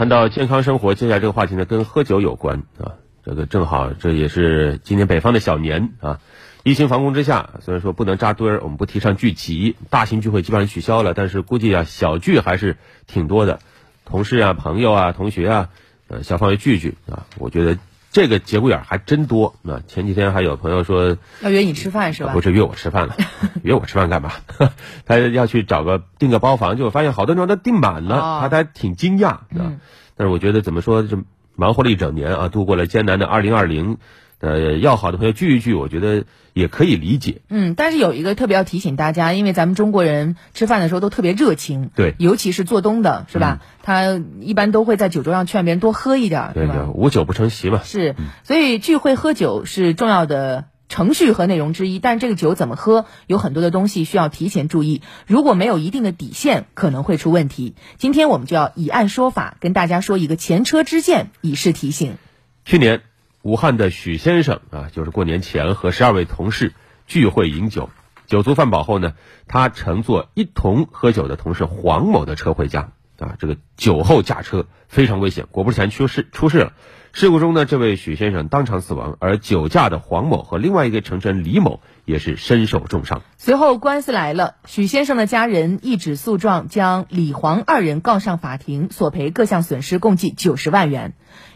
谈到健康生活，接下来这个话题呢，跟喝酒有关啊。这个正好，这也是今年北方的小年啊。疫情防控之下，虽然说不能扎堆儿，我们不提倡聚集，大型聚会基本上取消了，但是估计啊，小聚还是挺多的。同事啊、朋友啊、同学啊，呃，小范围聚聚啊，我觉得这个节骨眼还真多。那前几天还有朋友说要约你吃饭是吧？不是约我吃饭了，约我吃饭干嘛？他要去找个订个包房，就发现好多地方都订满了，他还挺惊讶啊。但是我觉得怎么说，这忙活了一整年啊，度过了艰难的二零二零，呃，要好的朋友聚一聚，我觉得也可以理解。嗯，但是有一个特别要提醒大家，因为咱们中国人吃饭的时候都特别热情，对，尤其是做东的，是吧？他一般都会在酒桌上劝别人多喝一点，对吧？无酒不成席嘛。是，所以聚会喝酒是重要的。程序和内容之一，但这个酒怎么喝，有很多的东西需要提前注意。如果没有一定的底线，可能会出问题。今天我们就要以案说法，跟大家说一个前车之鉴，以示提醒。去年，武汉的许先生啊，就是过年前和十二位同事聚会饮酒，酒足饭饱后呢，他乘坐一同喝酒的同事黄某的车回家。啊，这个酒后驾车非常危险，果不其然出事出事了。事故中呢，这位许先生当场死亡，而酒驾的黄某和另外一个乘车人李某也是身受重伤。随后官司来了，许先生的家人一纸诉状将李黄二人告上法庭，索赔各项损失共计九十万元。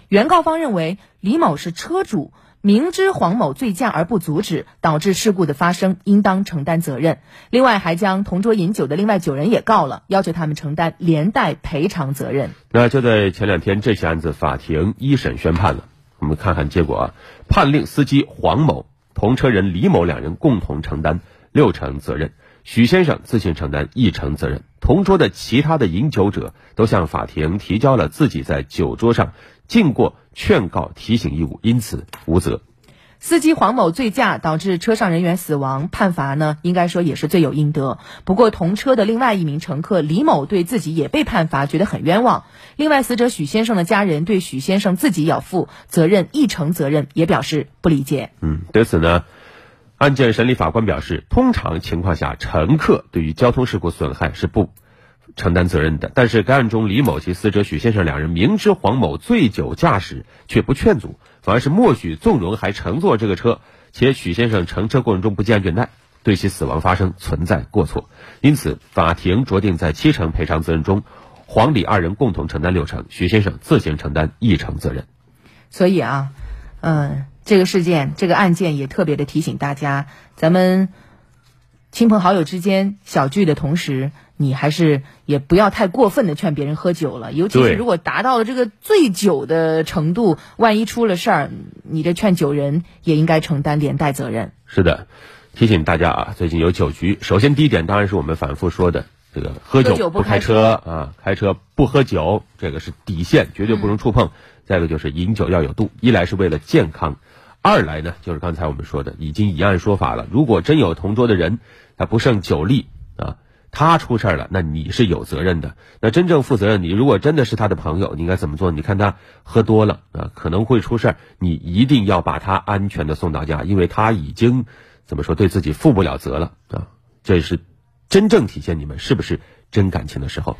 原告方认为李某是车主。明知黄某醉驾而不阻止，导致事故的发生，应当承担责任。另外，还将同桌饮酒的另外九人也告了，要求他们承担连带赔偿责任。那就在前两天，这起案子法庭一审宣判了。我们看看结果啊，判令司机黄某、同车人李某两人共同承担六成责任，许先生自行承担一成责任。同桌的其他的饮酒者都向法庭提交了自己在酒桌上。尽过劝告提醒义务，因此无责。司机黄某醉驾导致车上人员死亡，判罚呢，应该说也是罪有应得。不过同车的另外一名乘客李某对自己也被判罚，觉得很冤枉。另外，死者许先生的家人对许先生自己要负责任一成责任也表示不理解。嗯，对此呢，案件审理法官表示，通常情况下，乘客对于交通事故损害是不。承担责任的，但是该案中李某及死者许先生两人明知黄某醉酒驾驶，却不劝阻，反而是默许纵容，还乘坐这个车，且许先生乘车过程中不系安全带，对其死亡发生存在过错，因此法庭酌定在七成赔偿责任中，黄李二人共同承担六成，许先生自行承担一成责任。所以啊，嗯，这个事件这个案件也特别的提醒大家，咱们亲朋好友之间小聚的同时。你还是也不要太过分的劝别人喝酒了，尤其是如果达到了这个醉酒的程度，万一出了事儿，你这劝酒人也应该承担连带责任。是的，提醒大家啊，最近有酒局。首先第一点当然是我们反复说的这个喝酒不开车啊，开车不喝酒，这个是底线，绝对不能触碰。再一个就是饮酒要有度，一来是为了健康，二来呢就是刚才我们说的，已经以案说法了。如果真有同桌的人他不胜酒力啊。他出事儿了，那你是有责任的。那真正负责任，你如果真的是他的朋友，你应该怎么做？你看他喝多了啊，可能会出事儿，你一定要把他安全的送到家，因为他已经怎么说对自己负不了责了啊。这是真正体现你们是不是真感情的时候。